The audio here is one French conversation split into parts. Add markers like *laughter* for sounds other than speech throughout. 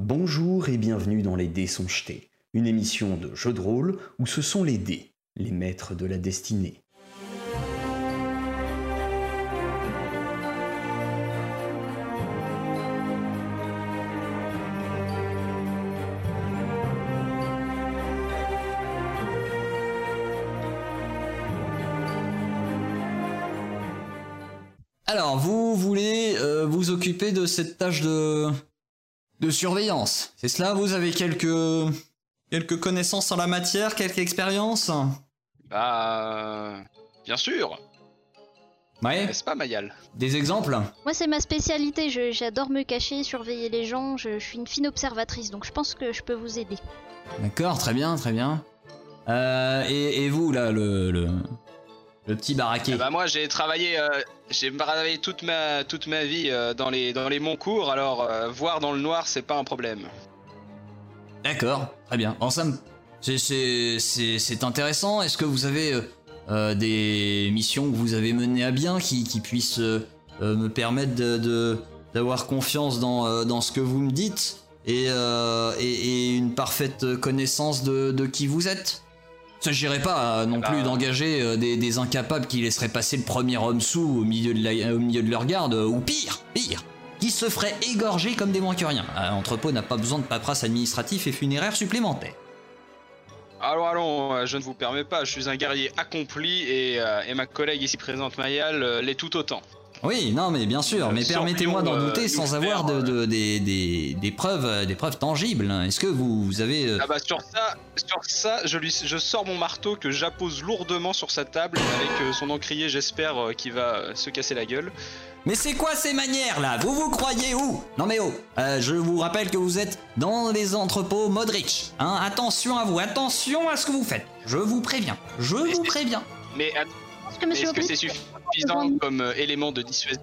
Bonjour et bienvenue dans Les Dés sont jetés, une émission de jeu de rôle où ce sont les dés, les maîtres de la destinée. Alors, vous voulez euh, vous occuper de cette tâche de de surveillance. C'est cela Vous avez quelques quelques connaissances en la matière, quelques expériences? Bah. Bien sûr Ouais. N'est-ce pas, Mayal? Des exemples? Moi, c'est ma spécialité. je- J'adore me cacher, surveiller les gens. Je, je suis une fine observatrice, donc je pense que je peux vous aider. D'accord, très bien, très bien. Euh, et, et vous là, le le, le petit baraquet. Ah Bah moi j'ai travaillé, euh, j'ai travaillé toute ma toute ma vie euh, dans les dans les alors euh, voir dans le noir c'est pas un problème. D'accord, très bien. En somme, c'est- intéressant. Est-ce que vous avez des missions que vous avez menées à bien qui, qui puissent me permettre de- d'avoir confiance dans, dans ce que vous me dites et, et, et une parfaite connaissance de, de qui vous êtes? Il s'agirait pas euh, non bah, plus d'engager euh, des, des incapables qui laisseraient passer le premier homme sous au milieu de, la- au milieu de leur garde, euh, ou pire, pire, qui se feraient égorger comme des moins que rien. Un entrepôt n'a pas besoin de paperasse administratif et funéraire supplémentaire. Allons allons, euh, je ne vous permets pas, je suis un guerrier accompli et, euh, et ma collègue ici présente Mayal euh, l'est tout autant. Oui, non, mais bien sûr, mais permettez-moi d'en euh, douter sans avoir de, euh, de- des, des- des preuves, euh, des preuves tangibles. Est-ce que vous, vous avez... euh, Ah bah sur ça, sur ça, je lui je sors mon marteau que j'appose lourdement sur sa table avec euh, son encrier, j'espère euh, qu'il va euh, se casser la gueule. Mais c'est quoi ces manières là? Vous vous croyez où? Non mais oh, euh, je vous rappelle que vous êtes dans les entrepôts Modric. Hein? Attention à vous, attention à ce que vous faites. Je vous préviens, je Mais vous préviens. Mais Est-ce que mais monsieur est-ce que c'est Aubry- suffisant comme euh, élément de dissuasion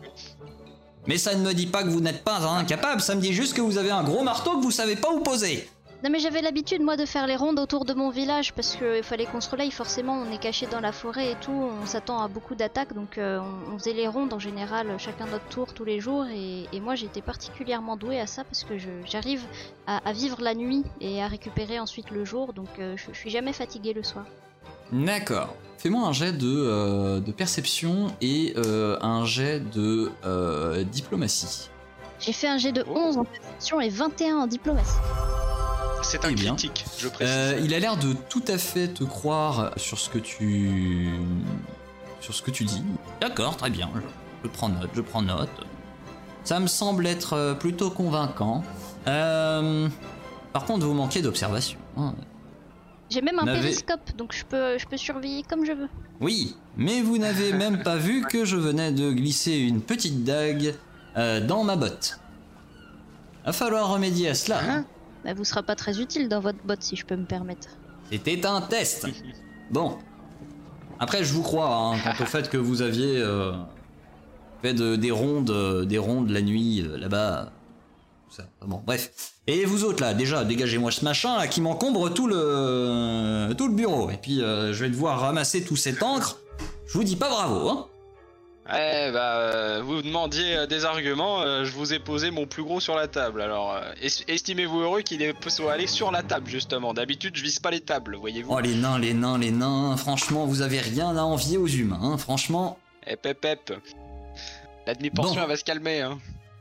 Mais ça ne me dit pas que vous n'êtes pas incapable, ça me dit juste que vous avez un gros marteau que vous savez pas où poser. Non, mais j'avais l'habitude, moi, de faire les rondes autour de mon village parce qu'il fallait qu'on se relaye. Forcément, on est caché dans la forêt et tout. On s'attend à beaucoup d'attaques. Donc, euh, on, on faisait les rondes en général, chacun notre tour tous les jours. Et, et moi, j'étais particulièrement douée à ça parce que j'arrive à, à vivre la nuit et à récupérer ensuite le jour. Donc, euh, je, je suis jamais fatiguée le soir. D'accord. Fais-moi un jet de, euh, de perception et euh, un jet de euh, diplomatie. J'ai fait un jet de Oh. 11 en perception et 21 en diplomatie. C'est un Eh bien. critique, je précise. Euh, il a l'air de tout à fait te croire sur ce que tu sur ce que tu dis. D'accord, très bien. Je, prends note, je prends note. Ça me semble être plutôt convaincant. Euh, par contre, vous manquez d'observation. hein. J'ai même un périscope, donc je peux, je peux surveiller comme je veux. Oui, mais vous n'avez *laughs* même pas vu que je venais de glisser une petite dague euh, dans ma botte. Va falloir remédier à cela. hein. Bah, vous sera pas très utile dans votre botte si je peux me permettre. C'était un test. *laughs* Bon. Après, je vous crois hein, quant au fait que vous aviez euh, fait de- des rondes, euh, des rondes la nuit euh, là-bas. Tout ça. Bon, bref. Et vous autres là, déjà, dégagez-moi ce machin là qui m'encombre tout le tout le bureau. Et puis, euh, je vais devoir ramasser tout cet encre. Je vous dis pas bravo, hein. Eh bah, euh, vous demandiez euh, des arguments, euh, je vous ai posé mon plus gros sur la table. Alors, euh, es- estimez-vous heureux qu'il soit allé sur la table, justement? D'habitude, je vise pas les tables, voyez-vous. Oh les nains, les nains, les nains. Franchement, vous avez rien à envier aux humains. Hein. Franchement. Eh, pep, pep. La demi-portion, Bon. elle va se calmer, hein.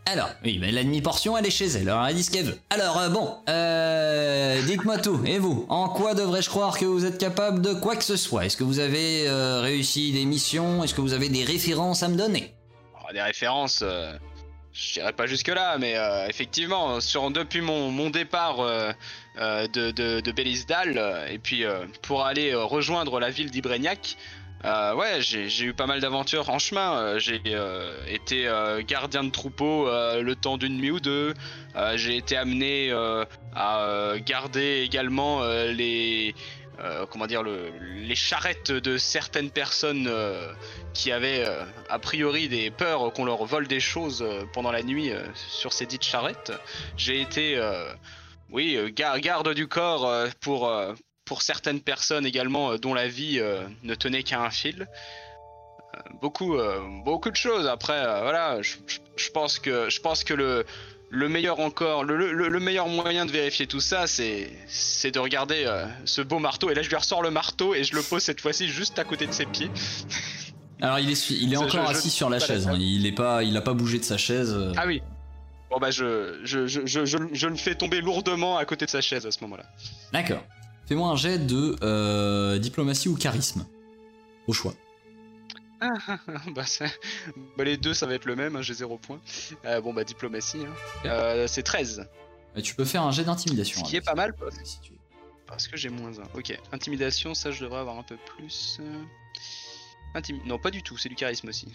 Alors, oui, mais la demi-portion, elle est chez elle, alors elle dit ce qu'elle veut. Alors, euh, bon, euh, dites-moi tout, et vous En quoi devrais-je croire que vous êtes capable de quoi que ce soit? Est-ce que vous avez euh, réussi des missions? Est-ce que vous avez des références à me donner? Oh, des références, je dirais pas jusque-là, mais effectivement, depuis mon, départ de, de, Belisdal, et puis pour aller rejoindre la ville d'Ibreniac, euh, ouais, j'ai eu pas mal d'aventures en chemin. Euh, j'ai euh, été gardien de troupeau le temps d'une nuit ou deux. J'ai été amené à garder également les comment dire le, les charrettes de certaines personnes qui avaient a priori des peurs qu'on leur vole des choses pendant la nuit sur ces dites charrettes. J'ai été oui gar- garde du corps pour pour certaines personnes également euh, dont la vie euh, ne tenait qu'à un fil. Euh, beaucoup, beaucoup de choses. Après, voilà, je, pense que, je pense que le, le meilleur encore, le, le- le meilleur moyen de vérifier tout ça, c'est c'est de regarder euh, ce beau marteau. Et là, je lui ressors le marteau et je le pose cette fois-ci juste à côté de ses pieds. *laughs* Alors il est, il est encore je- je- assis sur la chaise. hein. Il est pas, il a pas bougé de sa chaise. Ah oui. Bon bah je, je, je, je le fais tomber lourdement à côté de sa chaise à ce moment-là. D'accord. Fais-moi un jet de euh, diplomatie ou charisme. Au choix. bah, ça- bah, les deux ça va être le même, hein, j'ai zéro point. Euh, bon bah diplomatie, hein. Euh, c'est 13. Et tu peux faire un jet d'intimidation. Ce qui est avec. pas mal parce, Si tu veux. parce que j'ai moins 1. Ok, intimidation, ça je devrais avoir un peu plus. Intimi... Non pas du tout, c'est du charisme aussi.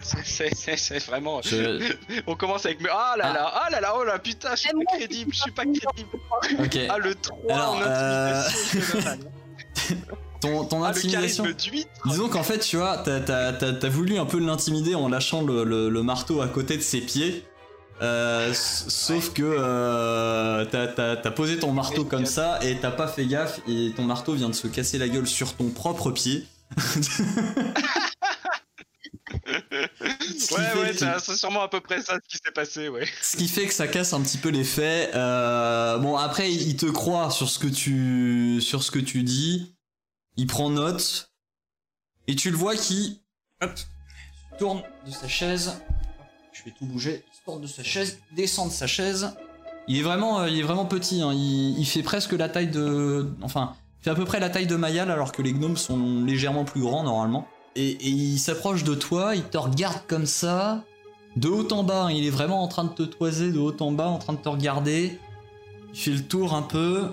C'est- vraiment... Je- *laughs* On commence avec... Ah là là, ah là là, oh là putain, je suis pas crédible, je suis pas crédible. Ah le 3 Alors, en euh, intimidation. *laughs* Ton, ton Ah le intimidation. charisme du 8 Disons qu'en fait, tu vois, t'as, t'as- t'as- t'as voulu un peu l'intimider en lâchant le, le- le marteau à côté de ses pieds. Euh, sauf que euh, t'as, t'as- t'as posé ton marteau comme ça et t'as pas fait gaffe et ton marteau vient de se casser la gueule sur ton propre pied. *laughs* Ce qui Ouais fait ouais, c'est sûrement à peu près ça ce qui s'est passé, ouais. Ce qui fait que ça casse un petit peu l'effet. Euh, bon, après, il te croit sur ce que tu, sur ce que tu dis. Il prend note. Et tu le vois qui, hop, tourne de sa chaise. Je vais tout bouger. Il tourne de sa chaise, descend de sa chaise. Il est vraiment, euh, il est vraiment petit. hein. Il, il fait presque la taille de, enfin, il fait à peu près la taille de Mayal, alors que les gnomes sont légèrement plus grands normalement. Et, et il s'approche de toi. Il te regarde comme ça de haut en bas, hein, il est vraiment en train de te toiser de haut en bas, en train de te regarder. Il fait le tour un peu.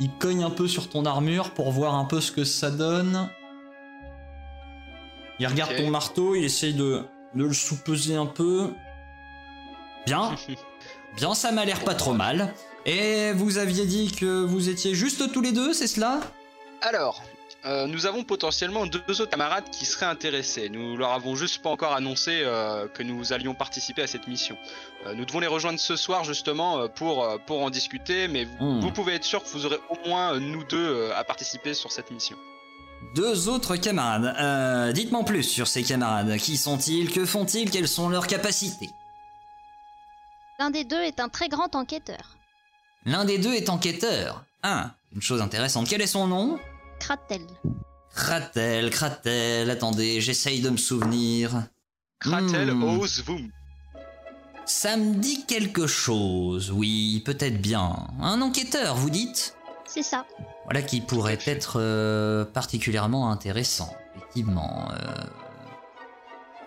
Il cogne un peu sur ton armure pour voir un peu ce que ça donne. Il regarde ton marteau, il essaye de, de le sous-peser un peu. Bien, *laughs* bien, ça m'a l'air pas trop mal. Et vous aviez dit que vous étiez juste tous les deux, c'est cela? Alors, euh, nous avons potentiellement deux autres camarades qui seraient intéressés. Nous leur avons juste pas encore annoncé euh, que nous allions participer à cette mission. Euh, nous devons les rejoindre ce soir justement pour, pour en discuter, mais vous, Hmm. vous pouvez être sûr que vous aurez au moins nous deux à participer sur cette mission. Deux autres camarades. Euh, Dites-moi plus sur ces camarades. Qui sont-ils? Que font-ils? Quelles sont leurs capacités? L'un des deux est un très grand enquêteur. L'un des deux est enquêteur. Ah, une chose intéressante. Quel est son nom? Kratel. Kratel, Kratel. Attendez, j'essaye de me souvenir. Kratel Hmm. Ozvum. Ça me dit quelque chose, oui, peut-être bien. Un enquêteur, vous dites? C'est ça. Voilà qui pourrait être euh, particulièrement intéressant, effectivement. euh.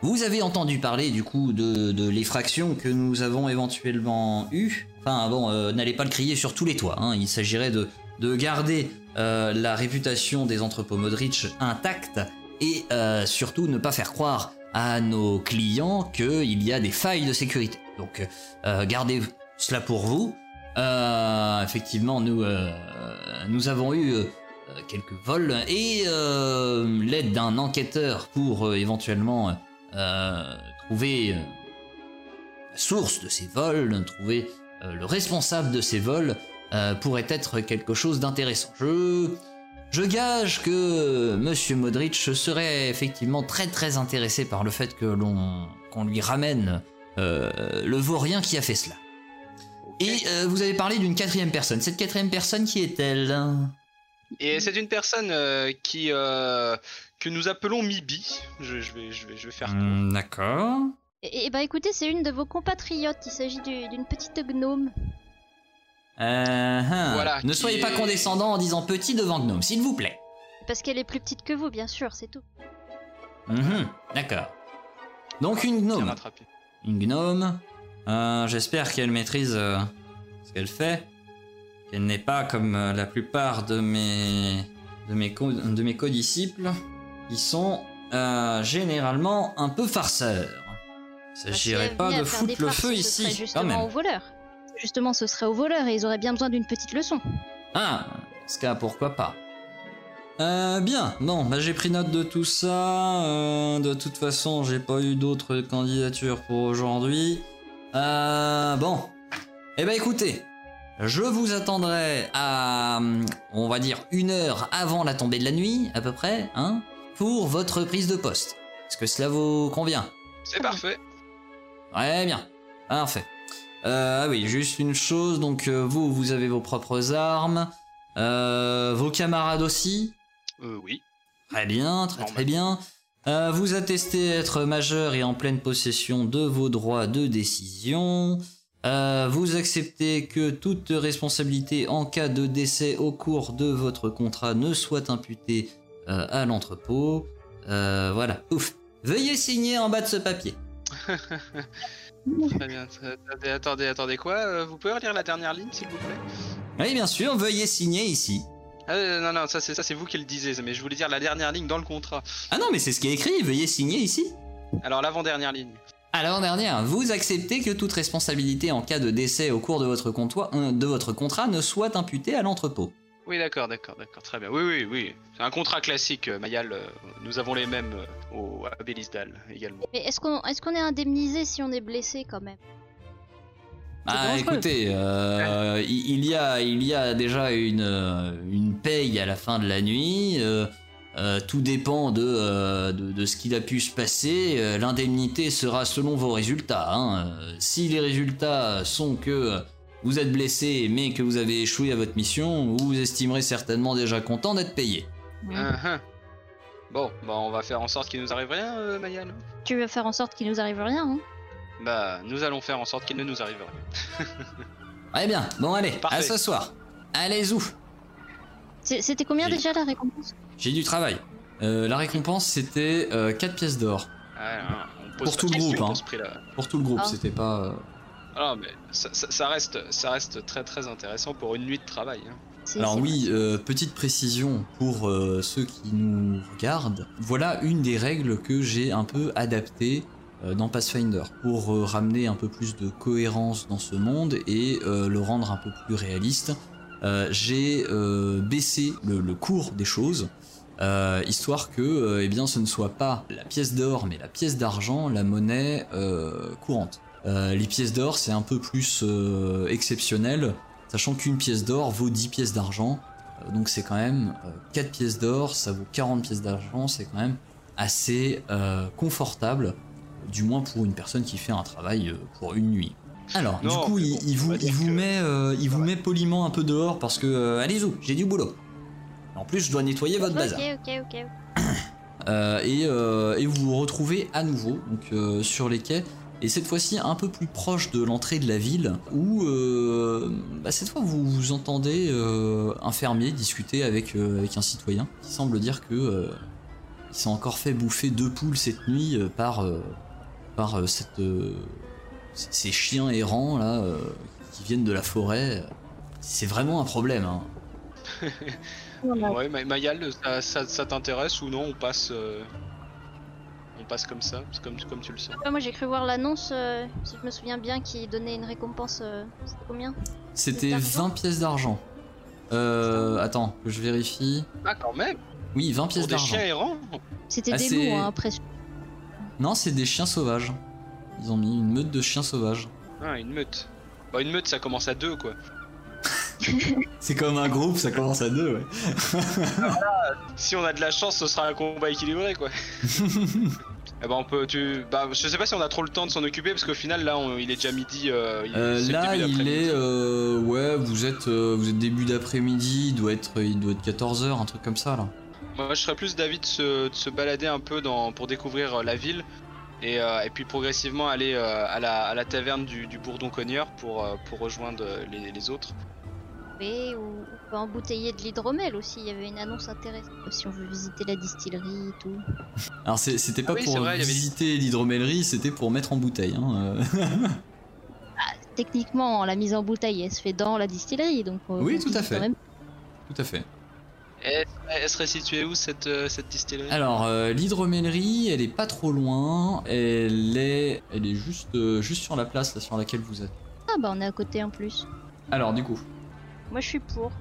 Vous avez entendu parler du coup de, de l'effraction que nous avons éventuellement eue? Enfin bon, euh, n'allez pas le crier sur tous les toits. hein. Il s'agirait de, de garder euh, la réputation des entrepôts Modric intacte et euh, surtout ne pas faire croire à nos clients qu'il y a des failles de sécurité. Donc euh, gardez cela pour vous. Effectivement, nous, nous avons eu quelques vols et l'aide d'un enquêteur pour éventuellement trouver la source de ces vols, trouver le responsable de ces vols euh, pourrait être quelque chose d'intéressant. Je, je gage que Monsieur Modric serait effectivement très très intéressé par le fait que l'on qu'on lui ramène euh, le vaurien qui a fait cela. Et euh, vous avez parlé d'une quatrième personne. Cette quatrième personne, qui est-elle? Et c'est une personne euh, qui euh, que nous appelons Mibi. Je, je vais, je vais, je vais faire. Hmm, D'accord. Et, et bah écoutez, c'est une de vos compatriotes. Il s'agit du- d'une petite gnome. Euh, hein. Voilà, ne soyez pas condescendant en disant petit devant gnome, s'il vous plaît. Parce qu'elle est plus petite que vous, bien sûr, c'est tout. Mhm, D'accord. Donc une gnome. Une gnome. Euh, J'espère qu'elle maîtrise euh, ce qu'elle fait. Qu'elle n'est pas comme euh, la plupart de mes de mes co- de mes codisciples qui sont euh, généralement un peu farceurs. Il s'agirait pas de à faire des foutre le feu ici, quand justement même. aux voleurs. Justement, ce serait aux voleurs et ils auraient bien besoin d'une petite leçon. Ah, dans ce cas, pourquoi pas. Euh, bien, bon, bah j'ai pris note de tout ça. euh, de toute façon, j'ai pas eu d'autres candidatures pour aujourd'hui. Euh, bon. Eh ben écoutez, je vous attendrai à, on va dire, une heure avant la tombée de la nuit, à peu près, hein, pour votre prise de poste. Est-ce que cela vous convient? C'est parfait. Très bien. Parfait. Euh, ah oui, juste une chose, donc euh, vous, vous avez vos propres armes, euh, vos camarades aussi. Euh, oui. Très bien, très très bien. Euh, vous attestez être majeur et en pleine possession de vos droits de décision. Euh, vous acceptez que toute responsabilité en cas de décès au cours de votre contrat ne soit imputée euh, à l'entrepôt. Euh, voilà, ouf. Veuillez signer en bas de ce papier. *laughs* Très bien. Attendez, attendez, attendez quoi Euh, Vous pouvez relire la dernière ligne, s'il vous plaît? Oui, bien sûr, veuillez signer ici. ah, euh, Non, non, ça c'est ça, c'est vous qui le disiez, mais je voulais dire la dernière ligne dans le contrat. Ah non, mais c'est ce qui est écrit, veuillez signer ici. Alors l'avant-dernière ligne. Alors dernière, vous acceptez que toute responsabilité en cas de décès au cours de votre, comptoir- euh, de votre contrat ne soit imputée à l'entrepôt. Oui, d'accord, d'accord, d'accord, très bien. Oui, oui, oui. C'est un contrat classique, euh, Mayal. euh, nous avons les mêmes euh, au, à Belisdal également. Mais est-ce qu'on est, qu'on est indemnisé si on est blessé quand même? Ah, écoutez, euh, il y a, il y a déjà une, une paye à la fin de la nuit. euh, euh, tout dépend de, euh, de, de ce qu'il a pu se passer. L'indemnité sera selon vos résultats. hein. Si les résultats sont que euh, vous êtes blessé mais que vous avez échoué à votre mission, vous vous estimerez certainement déjà content d'être payé. Ah, ah. Bon, bah on va faire en sorte qu'il nous arrive rien, euh, Mayal. Tu veux faire en sorte qu'il nous arrive rien hein? Bah, nous allons faire en sorte qu'il ne nous arrive rien. Très *laughs* bien, bon allez, à ce soir. Allez, ouf C'est- C'était combien déjà la récompense? J'ai du travail. Euh, la récompense c'était 4 pièces d'or. Ah, on pose Pour tout le groupe, pour hein. Pour tout le groupe, c'était pas. Ah, mais ça, ça- ça reste, ça reste très très intéressant pour une nuit de travail. hein. Alors oui, euh, petite précision pour euh, ceux qui nous regardent. Voilà une des règles que j'ai un peu adaptées euh, dans Pathfinder pour euh, ramener un peu plus de cohérence dans ce monde et euh, le rendre un peu plus réaliste. Euh, j'ai euh, baissé le, le cours des choses. euh, histoire que euh, eh bien, ce ne soit pas la pièce d'or mais la pièce d'argent, la monnaie euh, courante. Euh, les pièces d'or c'est un peu plus euh, exceptionnel sachant qu'une pièce d'or vaut 10 pièces d'argent. Euh, donc c'est quand même euh, 4 pièces d'or, ça vaut 40 pièces d'argent, c'est quand même assez euh, confortable, du moins pour une personne qui fait un travail euh, pour une nuit. Alors, Non, du coup, il, bon, il on vous, il vous que- met, euh, il vous Ouais. met poliment un peu dehors parce que, euh, allez-y, j'ai du boulot. En plus, je dois nettoyer votre bazar. Ok, ok, ok. Euh, et, euh, et vous vous retrouvez à nouveau donc, euh, sur les quais, et cette fois-ci un peu plus proche de l'entrée de la ville, où euh, bah, cette fois vous, vous entendez euh, un fermier discuter avec, euh, avec un citoyen qui semble dire que il s'est encore fait bouffer deux poules cette nuit par, par ces chiens errants là qui viennent de la forêt. C'est vraiment un problème. hein. *laughs* Mayal, ça, t'intéresse ou non? On passe, passe comme ça, c'est comme, comme tu le sens. Ouais, moi j'ai cru voir l'annonce, euh, si je me souviens bien, qui donnait une récompense. euh, C'était combien? C'était d'argent 20 pièces d'argent. Euh, attends, que je vérifie. Ah, quand même Oui, 20 Pour pièces des d'argent. chiens errants C'était Ah, des c'est- loups, hein, après. Non, c'est des chiens sauvages. Ils ont mis une meute de chiens sauvages. Ah, une meute. Bah, une meute, ça commence à deux, quoi. *laughs* C'est comme un groupe, ça commence à deux, ouais. Si on a de la chance, ce sera un combat équilibré, quoi. *laughs* Eh ben on peut, tu, bah je sais pas si on a trop le temps de s'en occuper parce qu'au final là on- il est déjà midi. euh, il- Euh, c'est le là, il est. euh, ouais, vous êtes, euh, vous êtes début d'après-midi, il doit être, il doit être 14h, un truc comme ça, là. Moi je serais plus d'avis de se, de se balader un peu dans, pour découvrir la ville et, et puis progressivement aller à, la, à la taverne du, du Bourdon Cogneur pour, pour rejoindre les, les autres. Ou on peut embouteiller de l'hydromel aussi. Il y avait une annonce intéressante. Si on veut visiter la distillerie et tout. Alors, c'était pas Ah oui, pour vrai, y avait- visiter l'hydromellerie, c'était pour mettre en bouteille. Hein. euh. *laughs* Techniquement, la mise en bouteille, elle se fait dans la distillerie, donc. euh, Oui, tout à fait. même. Tout à fait. Et elle serait située où cette, euh, cette distillerie? Alors, euh, l'hydromellerie, elle est pas trop loin. Elle est, elle est juste, euh, juste sur la place là, sur laquelle vous êtes. Ah bah on est à côté en plus. Alors, du coup. Moi je suis pour.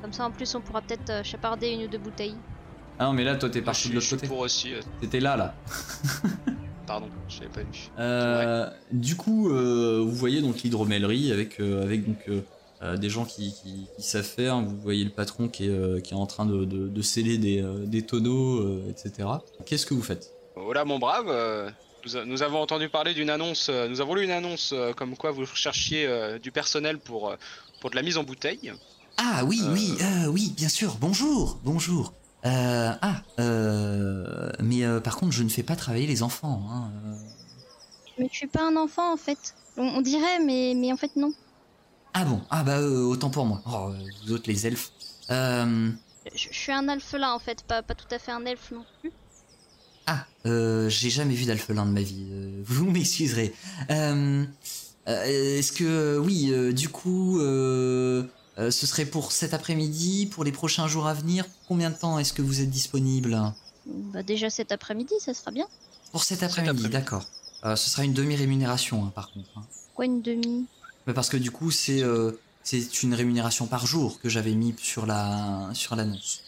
Comme ça en plus on pourra peut-être euh, chaparder une ou deux bouteilles. Ah non, mais là, toi, t'es parti de je l'autre suis côté. pour aussi. euh, T'étais là, là. *laughs* pardon, je l'avais pas vu. Euh, Du coup, euh, vous voyez donc l'hydromellerie avec, euh, avec donc, des gens qui, qui, qui savent faire. Vous voyez le patron qui est, euh, qui est en train de, de, de sceller des, euh, des tonneaux, euh, etc. Qu'est-ce que vous faites? Voilà mon brave, euh, Nous, avons entendu parler d'une annonce, euh, nous avons lu une annonce euh, comme quoi vous cherchiez euh, du personnel pour, euh, pour de la mise en bouteille. Ah oui, Euh. oui, euh, oui, bien sûr. Bonjour, bonjour. Euh, ah, euh, mais euh, par contre, je ne fais pas travailler les enfants. Hein. Mais je suis pas un enfant en fait. On, on dirait, mais, mais en fait non. Ah bon, ah bah euh, autant pour moi. Oh, vous autres les elfes. Euh, Je, je suis un alphelin en fait, pas, pas tout à fait un elfe non plus. ah, euh, j'ai jamais vu d'alphelin de ma vie. euh, vous *laughs* m'excuserez. Euh, Est-ce que euh, oui, euh, du coup, euh, euh, ce serait pour cet après-midi, pour les prochains jours à venir. Combien de temps est-ce que vous êtes disponible Bah déjà cet après-midi, ça sera bien. Pour cet après-midi, d'accord. Euh, ce sera une demi-rémunération, hein, par contre. hein. Quoi une demi? Mais parce que du coup, c'est euh, c'est une rémunération par jour que j'avais mis sur la sur l'annonce.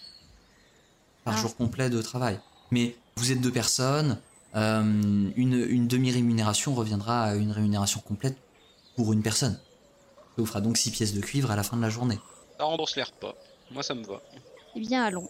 Par Ah. jour complet de travail. Mais vous êtes deux personnes, euh, une, une demi-rémunération reviendra à une rémunération complète pour une personne. Ça vous fera donc six pièces de cuivre à la fin de la journée. Ça rembourse les repas. Moi, ça me va. Eh bien allons.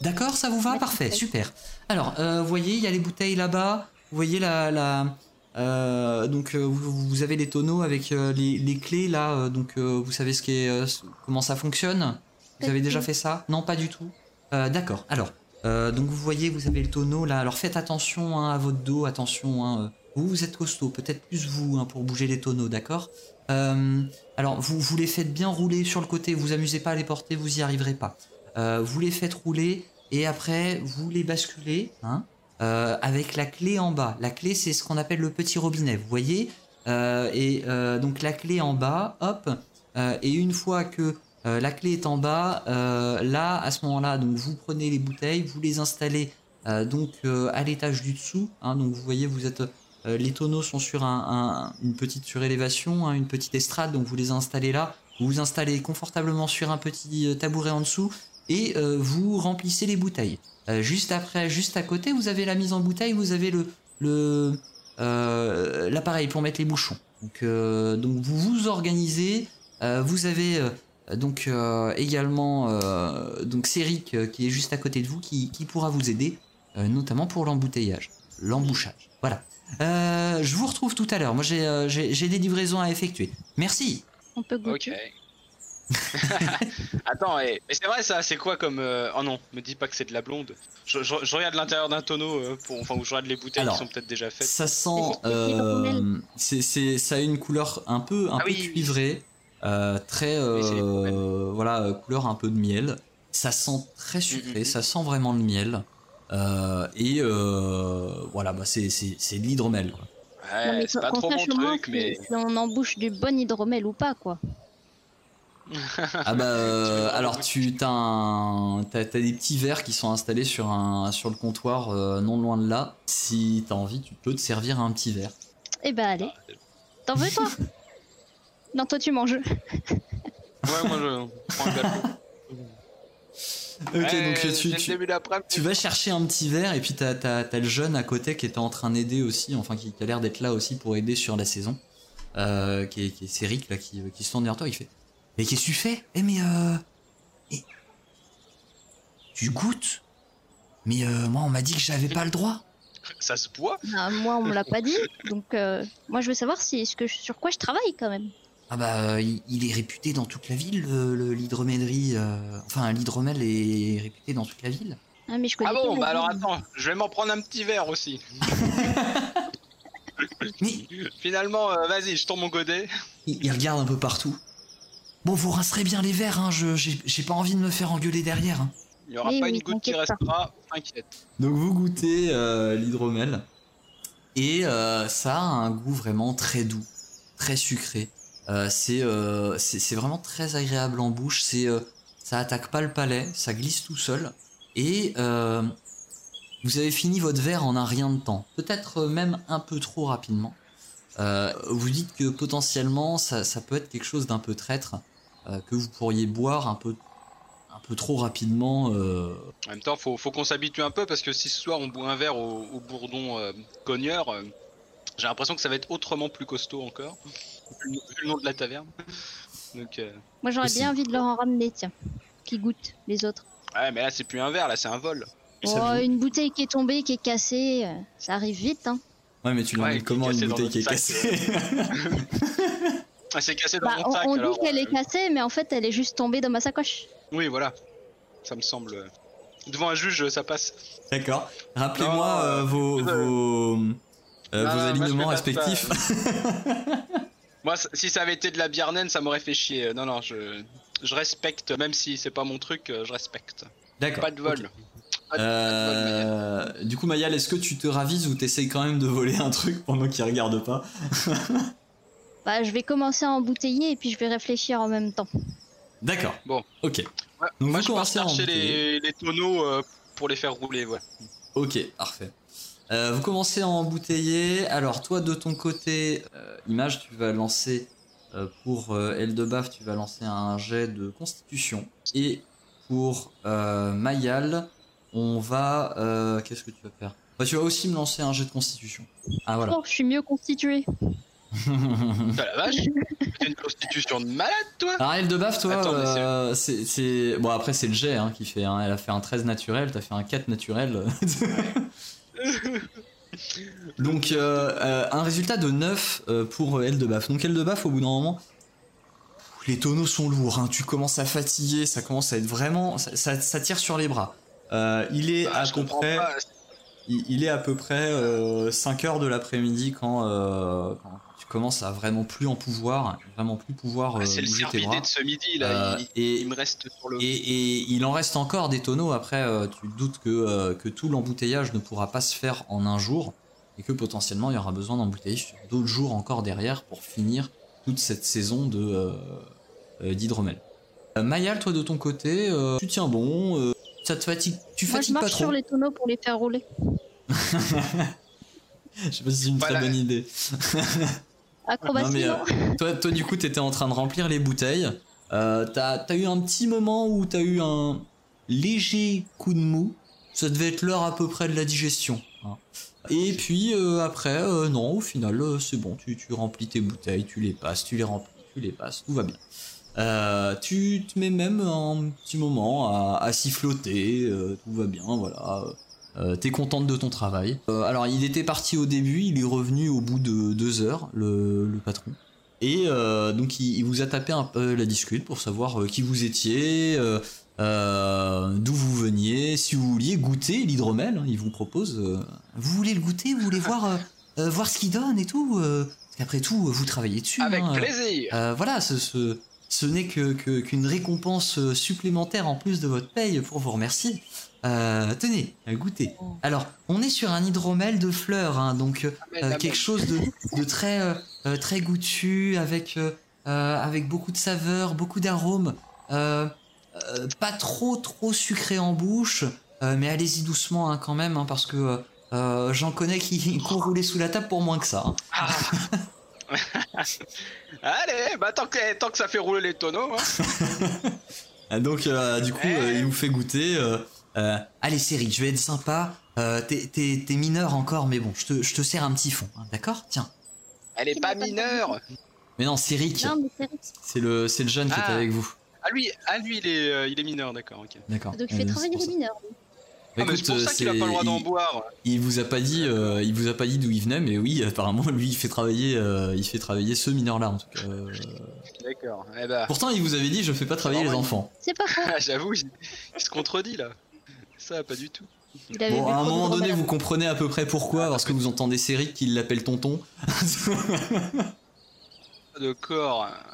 D'accord, ça vous va Parfait, super. Alors, euh, vous voyez, il y a les bouteilles là-bas. Vous voyez la... la euh, donc, euh, vous, vous avez les tonneaux avec euh, les, les clés là. euh, donc, euh, vous savez ce qui est, euh, comment ça fonctionne Vous Pas avez déjà fait ça Non, pas du tout. Euh, D'accord. Alors, euh, donc vous voyez, vous avez le tonneau là. Alors, faites attention hein, à votre dos. Attention. Hein, euh, vous, êtes costaud. Peut-être plus vous hein, pour bouger les tonneaux, d'accord Euh, Alors, vous, vous les faites bien rouler sur le côté. Vous amusez pas à les porter. Vous y arriverez pas. Euh, vous les faites rouler et après vous les basculez hein, euh, avec la clé en bas. La clé c'est ce qu'on appelle le petit robinet, vous voyez Et donc la clé en bas, hop, et une fois que la clé est en bas, là à ce moment-là, donc vous prenez les bouteilles, vous les installez donc à l'étage du dessous. hein, donc vous voyez, vous êtes euh, les tonneaux sont sur un- un- une petite surélévation, hein, une petite estrade, donc vous les installez là. Vous vous installez confortablement sur un petit euh, tabouret en dessous et euh, vous remplissez les bouteilles. Juste après, juste à côté, vous avez la mise en bouteille, vous avez le l'appareil pour mettre les bouchons. Donc donc vous vous organisez. vous avez donc également donc Céric qui est juste à côté de vous qui, qui pourra vous aider, notamment pour l'embouteillage, l'embouchage. Voilà. Euh, je vous retrouve tout à l'heure. Moi j'ai euh, j'ai j'ai des livraisons à effectuer. Merci. On peut goûter. *laughs* Attends, mais c'est vrai ça, c'est quoi comme. euh, Oh non, me dis pas que c'est de la blonde. Je, je- je regarde l'intérieur d'un tonneau, euh, pour... enfin, où je regarde les bouteilles Alors, qui sont peut-être déjà faites. Ça sent, C'est euh, c'est, c'est, ça a une couleur un peu, un Ah peu oui, oui. cuivrée, euh, très, euh, voilà, couleur un peu de miel. Ça sent très sucré, Mhm. ça sent vraiment le miel. Euh, et euh, voilà, bah c'est, c'est, c'est de l'hydromel. Ouais, c'est pas trop mon truc, mais. si on embouche du bon hydromel ou pas quoi. *laughs* Ah bah, euh, alors tu t'as, un- t'as, t'as des petits verres qui sont installés sur un, sur le comptoir, euh, non loin de là. Si t'as envie, tu peux te servir un petit verre. Eh ben allez. T'en veux toi? Non toi tu manges. Ouais, moi je prends gâteau. *laughs* Ok, Ouais, donc tu, tu. Tu vas chercher un petit verre et puis t'as, t'as, t'as le jeune à côté qui était en train d'aider aussi, enfin qui, qui a l'air d'être là aussi pour aider sur la saison, euh, qui est, qui est là, qui, qui se tourne vers toi, il fait Mais qu'est-ce que tu fais? Eh mais euh... eh, tu goûtes? Mais euh, moi on m'a dit que j'avais pas le droit. Ça se boit? Ah, moi on me l'a pas dit. Donc euh, moi je veux savoir si ce que sur quoi je travaille quand même. Ah bah euh, il, il est réputé dans toute la ville, le, le- l'hydromélerie, euh, enfin l'hydromel est réputé dans toute la ville. Ah mais je connais Ah bon, bah alors attends, je vais m'en prendre un petit verre aussi. *laughs* Mais Finalement, euh, vas-y, je tourne mon godet. Il, il regarde un peu partout. Bon, vous rincerez bien les verres, hein, je, j'ai, j'ai pas envie de me faire engueuler derrière. hein. Il n'y aura Oui, pas oui, une goutte qui restera, t'inquiète. Donc vous goûtez euh, l'hydromel. Et euh, ça a un goût vraiment très doux, très sucré. Euh, c'est, euh, c'est, vraiment très agréable en bouche. C'est, euh, ça attaque pas le palais, ça glisse tout seul. Et vous avez fini votre verre en un rien de temps. Peut-être même un peu trop rapidement. Vous dites que potentiellement ça, peut être quelque chose d'un peu traître, que vous pourriez boire un peu, un peu trop rapidement. En même temps, faut, faut qu'on s'habitue un peu parce que si ce soir on boit un verre au, au bourdon cogneur, j'ai l'impression que ça va être autrement plus costaud encore. Vu le, nom de la taverne. Donc, euh, Moi j'aurais bien envie de leur en ramener tiens. Qui goûtent les autres. ouais, mais là c'est plus un verre, là c'est un vol. Oh, une bouteille qui est tombée, qui est cassée, euh, ça arrive vite hein. Ouais, mais tu Ouais, l'emmènes est comment une cassée bouteille qui est cassée *laughs* Ah, c'est cassé dans Bah, mon on, sac. on alors, dit qu'elle est euh, cassée, mais en fait, elle est juste tombée dans ma sacoche. Oui, voilà. Ça me semble. Devant un juge, ça passe. D'accord. Rappelez-moi euh, vos, euh, vos, euh, vos moi, alignements respectifs. *laughs* Moi, si ça avait été de la bière naine, ça m'aurait fait chier. Non, non, je, je respecte, même si c'est pas mon truc, euh, je respecte. D'accord. Pas de vol. Pas de- pas de vol. Euh, du coup, Mayal, est-ce que tu te ravises ou t'essayes quand même de voler un truc pendant qu'il regarde pas *laughs* Bah, je vais commencer à embouteiller et puis je vais réfléchir en même temps. D'accord. Bon. Ok. Ouais, Donc, moi, je pars chercher les, les tonneaux euh, pour les faire rouler, ouais. Ok, parfait. Euh, vous commencez à embouteiller. Alors, toi, de ton côté, euh, Image, tu vas lancer euh, pour euh, Eldebaf, tu vas lancer un jet de constitution. Et pour euh, Mayal, on va. euh, Qu'est-ce que tu vas faire? Bah, Tu vas aussi me lancer un jet de constitution. Ah, voilà. Oh, je suis mieux constituée. Ah *laughs* la vache T'as une constitution de malade, toi? Alors, Eldebaf, toi, Attends, mais c'est- c'est. c'est- Bon, après, c'est le jet hein, qui fait. hein. Elle a fait un 13 naturel, t'as fait un 4 naturel. *laughs* *laughs* Donc euh, euh, un résultat de 9 euh, pour Eldebaf. Donc Eldebaf au bout d'un moment, les tonneaux sont lourds, hein. tu commences à fatiguer, ça commence à être vraiment... ça, ça- ça tire sur les bras. Euh, il est Bah, à je peu près... pas. Il, il est à peu près 5 heures de l'après-midi quand, euh, quand tu commences à vraiment plus en pouvoir, vraiment plus pouvoir euh, Ah, c'est le cervidé de ce midi, là. Euh, il, et- il me reste sur le. Et, et il en reste encore des tonneaux. Après, euh, tu te doutes que, euh, que tout l'embouteillage ne pourra pas se faire en un jour et que potentiellement il y aura besoin d'embouteiller sur d'autres jours encore derrière pour finir toute cette saison de euh, euh, d'hydromel. Euh, Mayal, toi de ton côté, euh, tu tiens bon. Ça te fatigue Tu Moi, je fatigues pas marche trop sur les tonneaux pour les faire rouler. *laughs* Je sais pas si c'est une Voilà. très bonne idée. *laughs* Acrobatie, Non, mais, non euh, toi, toi, du coup, t'étais en train de remplir les bouteilles. Euh, t'as, t'as eu un petit moment où t'as eu un léger coup de mou. Ça devait être l'heure à peu près de la digestion. hein. Et puis euh, après, euh, non, au final, euh, c'est bon. Tu, tu remplis tes bouteilles, tu les passes, tu les remplis, tu les passes, tout va bien. Euh, tu te mets même un petit moment à, à siffloter, euh, tout va bien, voilà. Euh, T'es contente de ton travail. Euh, alors, il était parti au début, il est revenu au bout de deux heures, le, le patron. Et donc, il, il vous a tapé un peu la discute pour savoir qui vous étiez, d'où vous veniez, si vous vouliez goûter l'hydromel. hein, il vous propose. vous voulez le goûter Vous voulez voir, voir ce qu'il donne et tout Parce qu'après tout, vous travaillez dessus. Avec hein, plaisir voilà, ce, ce, ce n'est que, que- qu'une récompense euh, supplémentaire en plus de votre paye pour vous remercier. Euh, tenez, euh, goûtez. Alors, on est sur un hydromel de fleurs, hein, donc euh, la quelque chose de, de très, euh, très goûtu, avec, avec beaucoup de saveurs, beaucoup d'arômes. Pas trop, trop sucré en bouche, mais allez-y doucement hein, quand même, hein, parce que j'en connais qui, qui ont roulé sous la table pour moins que ça. *laughs* Ah. *laughs* Allez, bah tant que, tant que ça fait rouler les tonneaux. Hein. *laughs* Ah, Donc, euh, du coup, Eh. euh, il vous fait goûter. euh, euh, allez, Céri, je vais être sympa. Euh, t'es- T'es t'es mineur encore, mais bon, je te, je te sers un petit fond, hein, d'accord? Tiens. Elle est pas mineure. Mais non, Céric, c'est le, c'est le jeune qui est Ah. avec vous. Ah lui, ah, lui il, est, euh, il est mineur, d'accord, ok. D'accord. Donc, il fait travailler les mineurs. Ah, Écoute, c'est pour ça qu'il a pas le droit d'en il- boire. Il vous a pas dit, euh, il vous a pas dit d'où il venait, mais oui, apparemment, lui, il fait travailler, euh, il fait travailler ce mineur-là, en tout cas. Euh, D'accord. Eh bah, Pourtant, il vous avait dit, je fais pas travailler les enfants. C'est pas faux. *laughs* j'avoue, il, il se contredit là. Ça, pas du tout. Il avait Bon, à un moment donné, vous comprenez à peu près pourquoi, parce que vous entendez Céric qui l'appelle tonton. *laughs* Oui,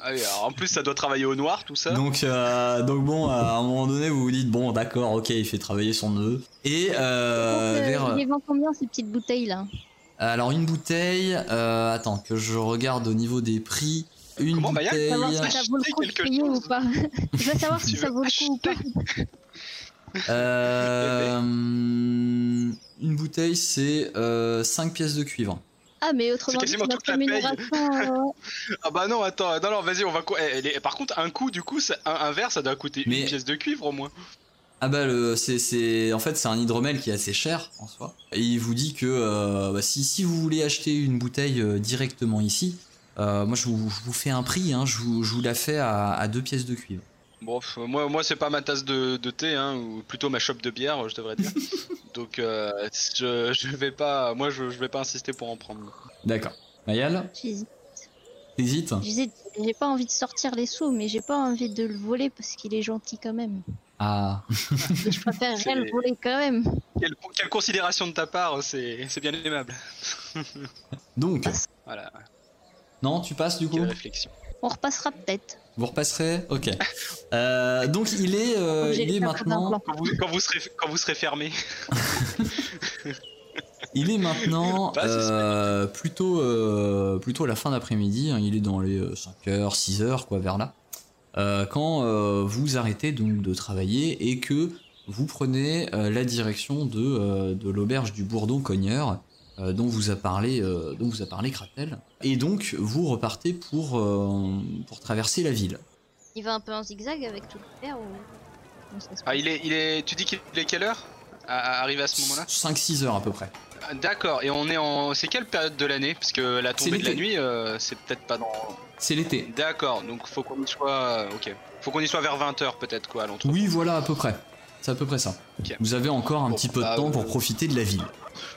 alors, en plus, ça doit travailler au noir, tout ça. Donc, euh, donc bon, à un moment donné, vous vous dites bon, d'accord, ok, il fait travailler son nœud. Et euh, Donc, euh, vers, Il les vend combien ces petites bouteilles là? Alors une bouteille, euh, attends que je regarde au niveau des prix. Une Comment, bouteille. Savoir si ça acheter vaut le coup de quelque payer ou chose. pas. *laughs* Je veux savoir Tu si ça veux vaut le coup ou pas. Euh, une bouteille, c'est 5 pièces de cuivre. Ah, mais autrement C'est dit, quasiment notre toute la paye. rémunération. euh, *laughs* Ah bah non, attends, non, non, vas-y, on va. co- eh, les- Par contre, un coup, du coup, un, un verre, ça doit coûter Mais- une pièce de cuivre au moins. Ah bah le, c'est, c'est, en fait c'est un hydromel qui est assez cher en soi. Et il vous dit que euh, bah, si, si vous voulez acheter une bouteille euh, directement ici, euh, moi je vous, je vous fais un prix, hein, je, vous, je vous la fais à, à deux pièces de cuivre. Bon, moi, moi c'est pas ma tasse de, de thé, hein, ou plutôt ma chope de bière, je devrais dire. *laughs* Donc, euh, je, je vais pas, moi, je, je vais pas insister pour en prendre. D'accord. Mayal, J'hésite. t'hésites J'hésite. J'ai pas envie de sortir les sous, mais j'ai pas envie de le voler parce qu'il est gentil quand même. Ah, *laughs* je préférerais C'est- le voler quand même. Quelle, quelle considération de ta part, c'est c'est bien aimable. donc, Voilà, non, tu passes du coup quelle réflexion. On repassera peut-être. Vous repasserez Ok. Euh, donc il est, euh, il est maintenant. Quand vous, quand vous serez, quand vous serez fermé. *laughs* il est maintenant Bah, euh, plutôt, euh, plutôt à la fin d'après-midi. hein, il est dans les 5h, 6h, quoi, vers là. Euh, quand euh, vous arrêtez donc de travailler et que vous prenez euh, la direction de, euh, de l'auberge du Bourdon Cogneur, euh, dont vous a parlé, euh, dont vous a parlé Kratel. Et donc vous repartez pour, euh, pour traverser la ville. Il va un peu en zigzag avec tout le faire ou. Ah, il est, il est, tu dis qu'il est quelle heure à, à arriver à ce moment-là 5-6 heures à peu près. Ah, D'accord, et on est en. C'est quelle période de l'année? Parce que la tombée de la nuit, euh, c'est peut-être pas dans. C'est l'été. D'accord, donc faut qu'on y soit. euh, Ok. Faut qu'on y soit vers 20h peut-être quoi à. Oui, voilà, à peu près. C'est à peu près ça. Vous avez encore un Bon, petit peu de bah, temps euh, pour profiter de la ville.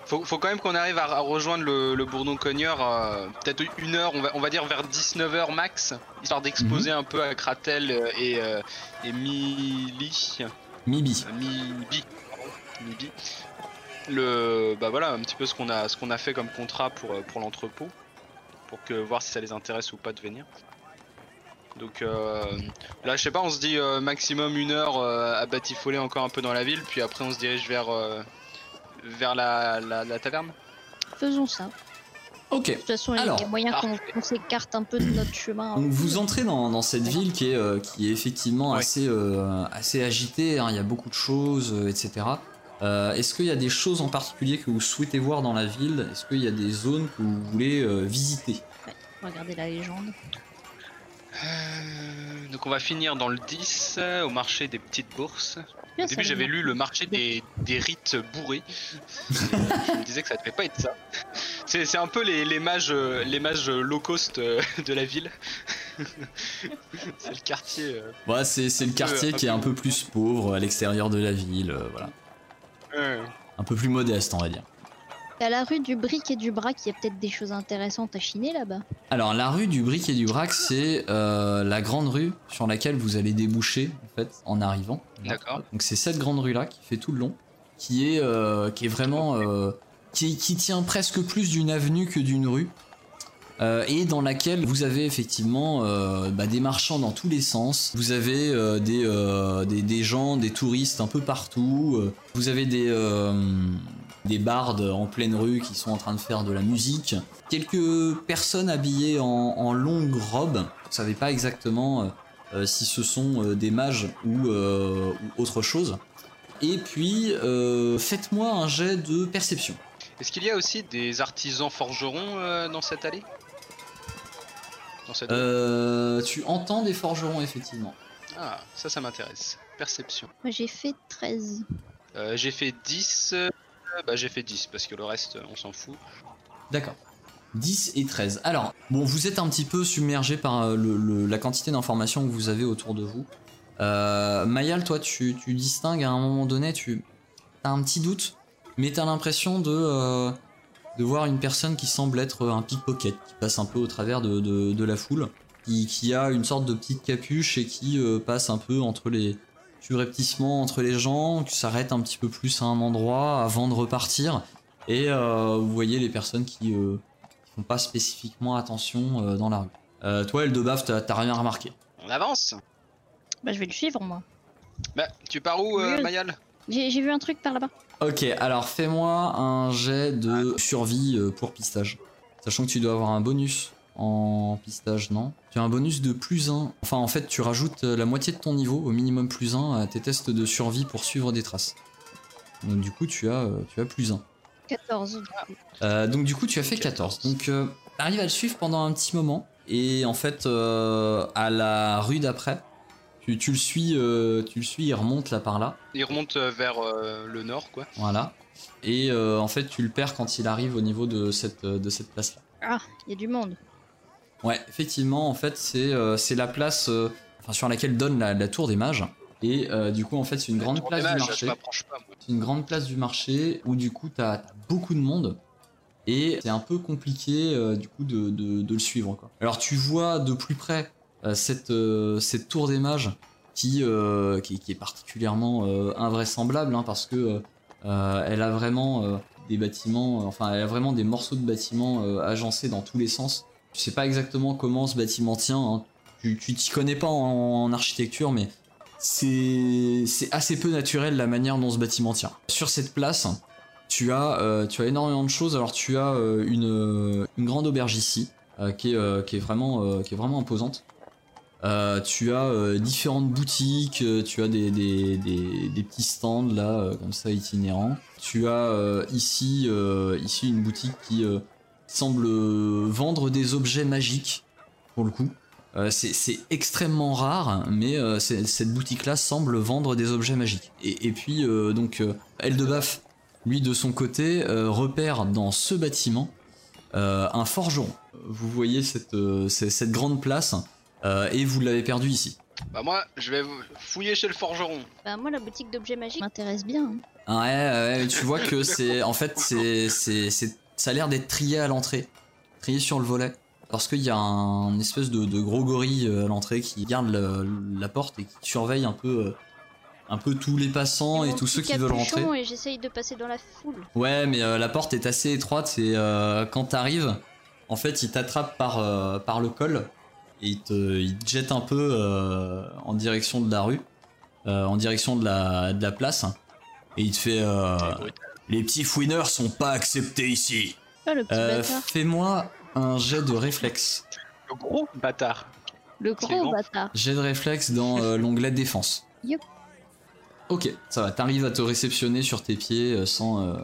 Faut, faut quand même qu'on arrive à, à rejoindre le, le bourdon cogneur euh, peut-être une heure, on va, on va dire vers 19h max, histoire d'exposer un peu à Kratel et, euh, et Mili. Mibi. Euh, Mibi. Mibi. Le, bah voilà, un petit peu ce qu'on a, ce qu'on a fait comme contrat pour, euh, pour l'entrepôt, pour que voir si ça les intéresse ou pas de venir. Donc euh, là, je sais pas, on se dit euh, maximum une heure euh, à batifoler encore un peu dans la ville, puis après on se dirige vers, vers la, la, la taverne. Faisons ça. Ok. De toute façon, il y a Alors, moyen qu'on s'écarte un peu de notre chemin. Donc vous entrez dans, dans cette ville qui est, euh, qui est effectivement Ouais. assez, euh, assez agitée, hein, il y a beaucoup de choses, euh, etc. Euh, Est-ce qu'il y a des choses en particulier que vous souhaitez voir dans la ville? Est-ce qu'il y a des zones que vous voulez euh, visiter? Regardez la légende. Donc on va finir dans le 10, euh, au marché des petites bourses. Bien, Au début j'avais va. lu *laughs* le marché des, des rites bourrés. Je me disais que ça devait pas être ça. C'est un peu les, les mages, les mages low cost euh, de la ville. *laughs* C'est le quartier. euh, Ouais, c'est le quartier qui est un peu plus pauvre à l'extérieur de la ville, euh, voilà. euh, Un peu plus modeste, on va dire. À la rue du Bric et du Brac, il y a peut-être des choses intéressantes à chiner là-bas. Alors la rue du Bric et du Brac, c'est euh, la grande rue sur laquelle vous allez déboucher en fait en arrivant. D'accord. Donc c'est cette grande rue là qui fait tout le long, qui est euh, qui est vraiment euh, qui, qui tient presque plus d'une avenue que d'une rue. euh, et dans laquelle vous avez effectivement euh, bah, des marchands dans tous les sens. Vous avez euh, des, euh, des, des gens, des touristes un peu partout. vous avez des, euh, des bardes en pleine rue qui sont en train de faire de la musique. Quelques personnes habillées en, en longues robes. Vous savez pas exactement euh, euh, si ce sont euh, des mages ou, euh, ou autre chose. Et puis, euh, faites-moi un jet de perception. Est-ce qu'il y a aussi des artisans forgerons euh, dans cette allée? Dans cette... Euh, tu entends des forgerons, effectivement. Ah, ça, ça m'intéresse. Perception. Moi j'ai fait 13. Euh, j'ai fait 10. Euh, bah, j'ai fait 10 parce que le reste, on s'en fout. D'accord. 10 et 13. Alors, bon, vous êtes un petit peu submergé par euh, la quantité d'informations que vous avez autour de vous. Euh, Mayal, toi, tu, tu distingues à un moment donné, tu as un petit doute, mais tu as l'impression de, de voir une personne qui semble être un pickpocket, qui passe un peu au travers de, de- la foule, qui, qui a une sorte de petite capuche et qui passe un peu entre les subrepticements entre les gens, qui s'arrête un petit peu plus à un endroit avant de repartir. Et euh, vous voyez les personnes qui, euh, qui font pas spécifiquement attention euh, dans la rue. Euh, toi, Eldebaf, t'as t'as rien remarqué? On avance Bah je vais le suivre moi. Bah, tu pars où, euh. Mayal J'ai vu un truc par là-bas. Ok, alors fais-moi un jet de survie euh, pour pistage. Sachant que tu dois avoir un bonus en pistage, non Tu as un bonus de plus 1. Enfin, en fait, tu rajoutes euh, la moitié de ton niveau, au minimum plus 1, à tes tests de survie pour suivre des traces. Donc, du coup, tu as, euh, tu as plus 1. 14. du coup. Euh, donc du coup tu as fait 14. 14. Donc euh, t'arrives à le suivre pendant un petit moment et en fait euh, à la rue d'après tu, tu le suis euh, tu le suis il remonte là par là Il remonte vers euh, le nord, quoi. voilà et euh, en fait tu le perds quand il arrive au niveau de cette de cette place là. Ah, il y a du monde. Ouais effectivement en fait c'est euh, c'est la place euh, enfin sur laquelle donne la, la tour des mages. Et euh, du coup, en fait, c'est une grande place du marché. C'est une grande place du marché où du coup t'as as beaucoup de monde et c'est un peu compliqué euh, du coup de, de- de le suivre. Quoi. Alors tu vois de plus près euh, cette, euh, cette tour des mages qui, euh, qui, qui est particulièrement euh, invraisemblable hein, parce que euh, elle a vraiment euh, des bâtiments, enfin elle a vraiment des morceaux de bâtiments euh, agencés dans tous les sens. Tu sais pas exactement comment ce bâtiment tient, hein. tu t'y connais pas en- architecture mais c'est assez peu naturel la manière dont ce bâtiment tient. Sur cette place, tu as, euh, énormément de choses. Alors tu as euh, une, euh, une grande auberge ici, qui, est, vraiment, imposante. Tu as différentes boutiques, tu as des, petits stands là, comme ça, itinérants. Tu as ici, une boutique qui semble euh, vendre des objets magiques, pour le coup. Euh, c'est extrêmement rare, mais euh, cette boutique-là semble vendre des objets magiques. Et, et puis, euh, donc, euh, Eldebaf, lui, de son côté, euh, repère dans ce bâtiment euh, un forgeron. Vous voyez cette, euh, grande place, euh, et vous l'avez perdu ici. Bah moi, je vais fouiller chez le forgeron. Bah, moi, la boutique d'objets magiques m'intéresse bien. hein. Ah Ouais, ouais, tu vois que *laughs* c'est. En fait, c'est. Ça a l'air d'être trié à l'entrée. Trié sur le volet. Parce qu'il y a un espèce de, de gros gorille euh, à l'entrée qui garde le- la porte et qui surveille un peu. euh, un peu tous les passants Et tous ceux qui veulent rentrer. Et j'essaye de passer dans la foule. Ouais, mais euh, la porte est assez étroite et euh, quand t'arrives, en fait, il t'attrape par, euh, par le col et il te, il te jette un peu euh, en direction de la rue, euh, en direction de la, de la place. Et il te fait euh, Les petits fouineurs sont pas acceptés ici. Ah, le petit Euh, bâtard. Fais-moi un jet de réflexe. Le gros bâtard. Le gros bon. bâtard. Jet de réflexe dans euh, *laughs* l'onglet défense. Yup. Ok, ça va, t'arrives à te réceptionner sur tes pieds euh, sans, euh,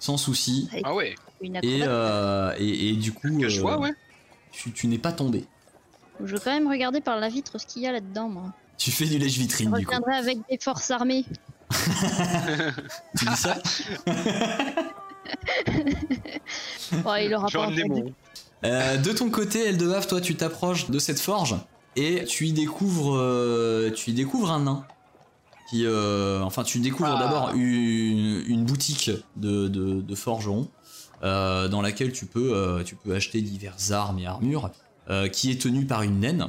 sans souci. Ah ouais, Et, acrobate. euh, et, et du coup, que je euh, vois, ouais. tu, tu n'es pas tombé. Je veux quand même regarder par la vitre ce qu'il y a là-dedans, moi. Tu fais du Je lèche-vitrine du coup. reviendrai avec des forces armées. *laughs* Tu dis ça *laughs* Bon, il aura pas entendu. Euh, De ton côté, Eldebaf, toi tu t'approches de cette forge et tu y découvres, euh, tu y découvres un nain. Qui, euh, enfin, tu découvres Ah. d'abord une, une boutique de, de, de forgeron euh, dans laquelle tu peux, euh, tu peux acheter diverses armes et armures, euh, qui est tenue par une naine.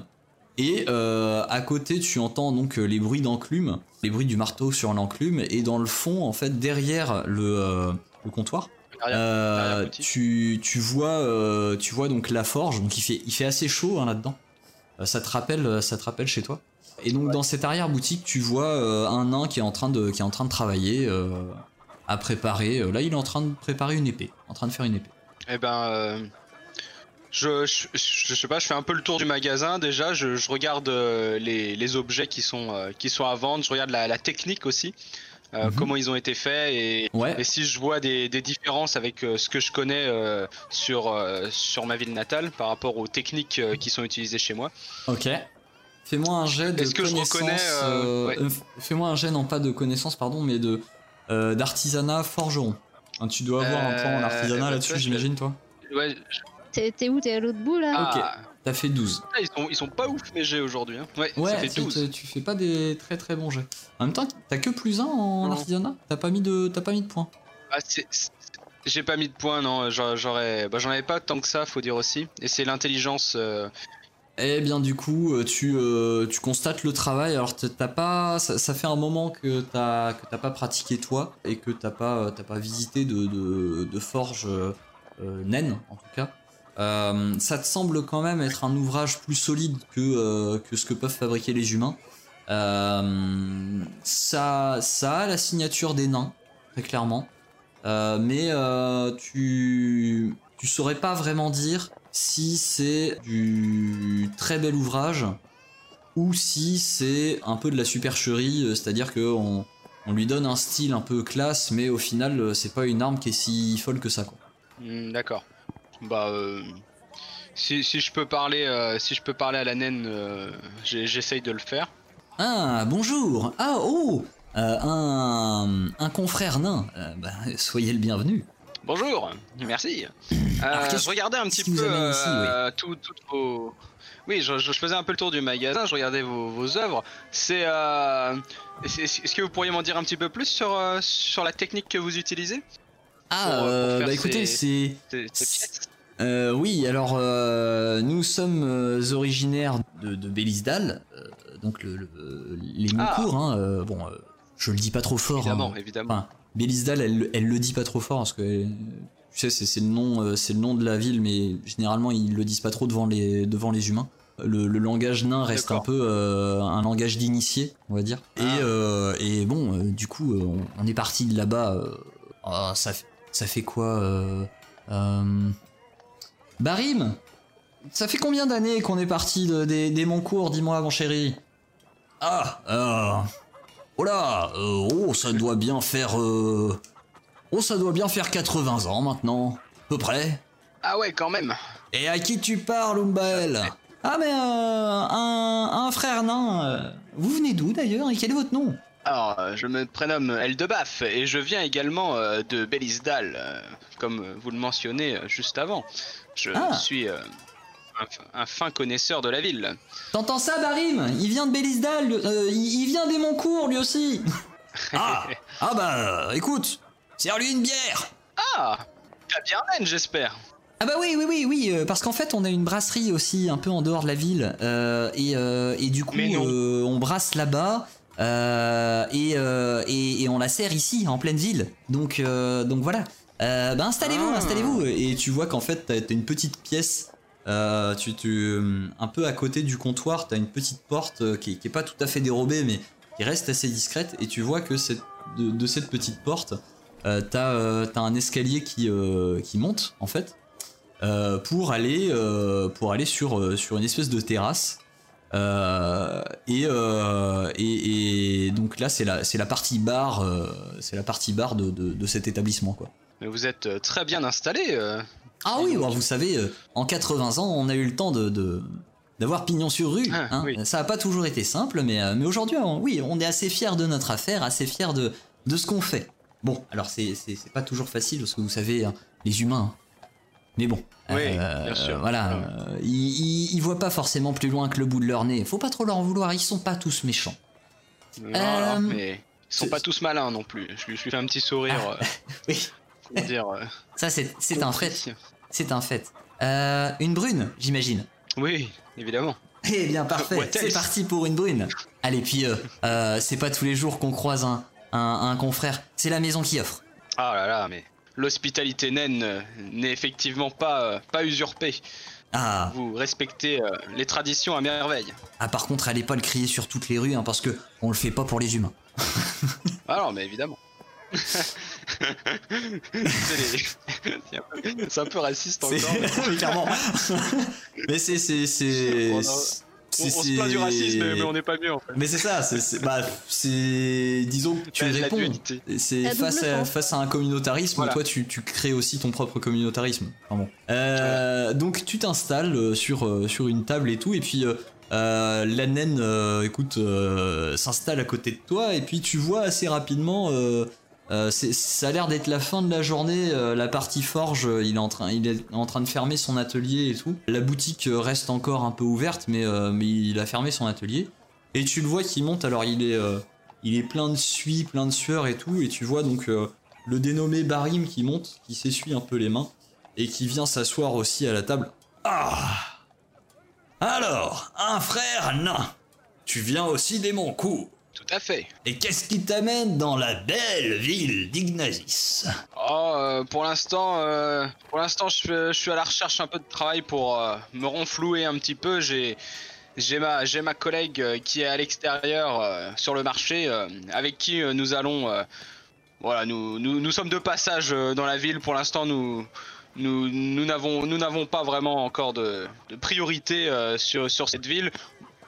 Et euh, à côté, tu entends donc euh, les bruits d'enclume, les bruits du marteau sur l'enclume, et dans le fond, en fait, derrière le, euh, le comptoir, euh, tu, tu vois, tu vois donc la forge, donc il fait, il fait assez chaud hein, là-dedans. Euh, ça te rappelle, ça te rappelle chez toi. Et donc dans cette arrière boutique, tu vois un nain qui est en train de, qui est en train de travailler, à préparer. là, il est en train de préparer une épée, en train de faire une épée. Eh ben, je, je, je sais pas, je fais un peu le tour du magasin déjà. Je, je regarde euh, les, les objets qui sont, euh, qui sont à vendre. Je regarde la, la technique aussi, euh, Mhm. comment ils ont été faits et, Ouais. et si je vois des, des différences avec ce que je connais sur, sur ma ville natale par rapport aux techniques qui sont utilisées chez moi. Ok. Fais-moi un jet de que je connaissance. ouais. Fais-moi un jet non pas de connaissance pardon, mais de d'artisanat forgeron. Hein, tu dois avoir un plan en artisanat bah, là-dessus, j'imagine toi. Ouais, T'es où T'es à l'autre bout là ah, T'as fait 12. ils, sont, ils sont pas ouf mes jets aujourd'hui. Hein. Ouais, ça Ouais, fait tu, 12. tu- tu fais pas des très très bons jets. En même temps, t'as que plus un en Non. artisanat. T'as pas mis de, t'as pas mis de points. Ah, J'ai pas mis de points, non. J'aurais- J'aurais, bah, j'en avais pas tant que ça, faut dire aussi. Et c'est l'intelligence. euh, Eh bien, du coup, euh, tu, euh, tu constates le travail. Alors, t'as pas, ça, ça fait un moment que t'as que t'as pas pratiqué toi et que t'as pas, t'as pas visité de, de, de forge euh, euh, naine, en tout cas. Euh, ça te semble quand même être un ouvrage plus solide que, euh, que ce que peuvent fabriquer les humains. Euh, ça, ça a la signature des nains, très clairement. Mais tu, tu saurais pas vraiment dire si c'est du très bel ouvrage ou si c'est un peu de la supercherie, c'est-à-dire que on, lui donne un style un peu classe, mais au final, c'est pas une arme qui est si folle que ça. Hmm, D'accord. Bah, euh, si, si je peux parler, euh, si je peux parler à la naine, euh, j'essaye de le faire. Ah, bonjour Ah, oh Euh, un, un confrère nain, Euh, bah, soyez le bienvenu. Bonjour, merci. *clears throat* Euh, Alors, je regardais un petit peu ici, euh, tout- toutes vos, oui, je, je faisais un peu le tour du magasin, je regardais vos, vos œuvres. C'est, euh, est-ce est-ce que vous pourriez m'en dire un petit peu plus sur sur la technique que vous utilisez? Ah, Pour, euh, bah écoutez, ces- c'est. Euh, oui, alors euh, nous sommes euh, originaires de, de Bélisdal, donc le, le- les Ah. Moncourt. Hein, bon, je le dis pas trop fort. Évidemment, hein. évidemment. Enfin, Bélisdal, elle, elle le dit pas trop fort parce que tu sais, c'est le nom, c'est le nom de la ville, mais généralement ils le disent pas trop devant les devant les humains. Le, le langage nain reste un peu euh, un langage d'initié, on va dire. Ah. Et, euh, et bon, euh, du coup, on, on est parti de là-bas. ah, ça, fait- ça fait quoi Barim Ça fait combien d'années qu'on est parti de- des, des Moncourt, dis-moi, mon chéri? Ah, euh, Oh là, euh, oh, ça doit bien faire. euh, Oh, ça doit bien faire 80 ans maintenant, à peu près. Ah ouais, quand même. Et à qui tu parles, Umbael Ah, mais euh, un, un frère nain. euh, Vous venez d'où d'ailleurs et quel est votre nom? Alors, je me prénomme Eldebaf et je viens également euh, de Belisdal, euh, comme vous le mentionnez euh, juste avant. Je Ah. suis euh, un, fin connaisseur de la ville. T'entends ça, Barim? Il vient de Bélisdal, euh, il, vient des Moncourt lui aussi. *laughs* ah, ah bah, euh, écoute, serre-lui une bière. Ah T'as bien j'espère. Ah bah oui, oui, oui, oui, euh, parce qu'en fait on a une brasserie aussi un peu en dehors de la ville euh, et, euh, et du coup on brasse là-bas et, et, et on la sert ici en pleine ville. Donc, donc voilà. Euh, bah installez-vous, Ah. installez-vous et tu vois qu'en fait t'as une petite pièce. euh, tu, tu, un peu à côté du comptoir, t'as une petite porte euh, qui, qui est pas tout à fait dérobée mais qui reste assez discrète et tu vois que cette, de, de cette petite porte euh, t'as un escalier qui, qui monte en fait pour aller pour aller sur sur une espèce de terrasse Euh, et, euh, et, et donc là c'est la c'est la partie bar euh, c'est la partie bar de, de, de cet établissement quoi Mais vous êtes euh, très bien installé. euh. ah oui bon, vous savez euh, en 80 ans on a eu le temps de, de d'avoir pignon sur rue Ah, hein. oui. ça a pas toujours été simple mais euh, mais aujourd'hui oui on est assez fier de notre affaire assez fier de de ce qu'on fait bon alors c'est pas toujours facile parce que vous savez hein, les humains hein. mais bon Oui, bien sûr. voilà euh, ils, ils voient pas forcément plus loin que le bout de leur nez faut pas trop leur en vouloir ils sont pas tous méchants Euh, mais ils sont pas tous malins non plus. Je lui, je lui fais un petit sourire. euh, *laughs* oui *laughs* dire euh, ça c'est un fait c'est un fait Euh, une brune j'imagine Oui, évidemment. Eh bien parfait, c'est parti pour une brune. Allez puis euh, euh, c'est pas tous les jours qu'on croise un, un, un confrère, c'est la maison qui offre. Ah là là, mais l'hospitalité naine n'est effectivement pas, pas usurpée. Ah, Vous respectez euh, les traditions à merveille. ah par contre allez pas le crier sur toutes les rues hein, parce que on le fait pas pour les humains. *laughs* Ah non, mais évidemment. C'est un, peu- raciste encore. *laughs* Clairement. *laughs* mais c'est c'est c'est On a- c'est- On, on se plaint du racisme, mais, on n'est pas mieux en fait. Mais c'est ça, c'est bah c'est disons que tu la réponds. C'est face à, face à un communautarisme, Voilà. toi tu, tu crées aussi ton propre communautarisme. Enfin bon. Euh, donc tu t'installes euh, sur, euh, sur une table et tout, et puis euh, la naine, euh, écoute, euh, s'installe à côté de toi, et puis tu vois assez rapidement, euh, ça a l'air d'être la fin de la journée, euh, la partie forge, euh, il est, en train, de fermer son atelier et tout. La boutique reste encore un peu ouverte, mais, il a fermé son atelier. Et tu le vois qui monte, alors il est, il est plein de suie, plein de sueur et tout, et tu vois donc le dénommé Barim qui monte, qui s'essuie un peu les mains, et qui vient s'asseoir aussi à la table. Ah Alors, un frère nain Tu viens aussi des Moncourt Tout à fait. Et qu'est-ce qui t'amène dans la belle ville d'Ignazis Oh, euh, pour l'instant, euh, pour l'instant, je, suis à la recherche un peu de travail pour euh, me renflouer un petit peu. J'ai, j'ai ma, j'ai ma collègue qui est à l'extérieur sur le marché, avec qui nous allons, voilà, nous, nous, nous sommes de passage dans la ville. Pour l'instant, nous, nous, nous n'avons, nous n'avons pas vraiment encore de, de priorité sur, sur cette ville.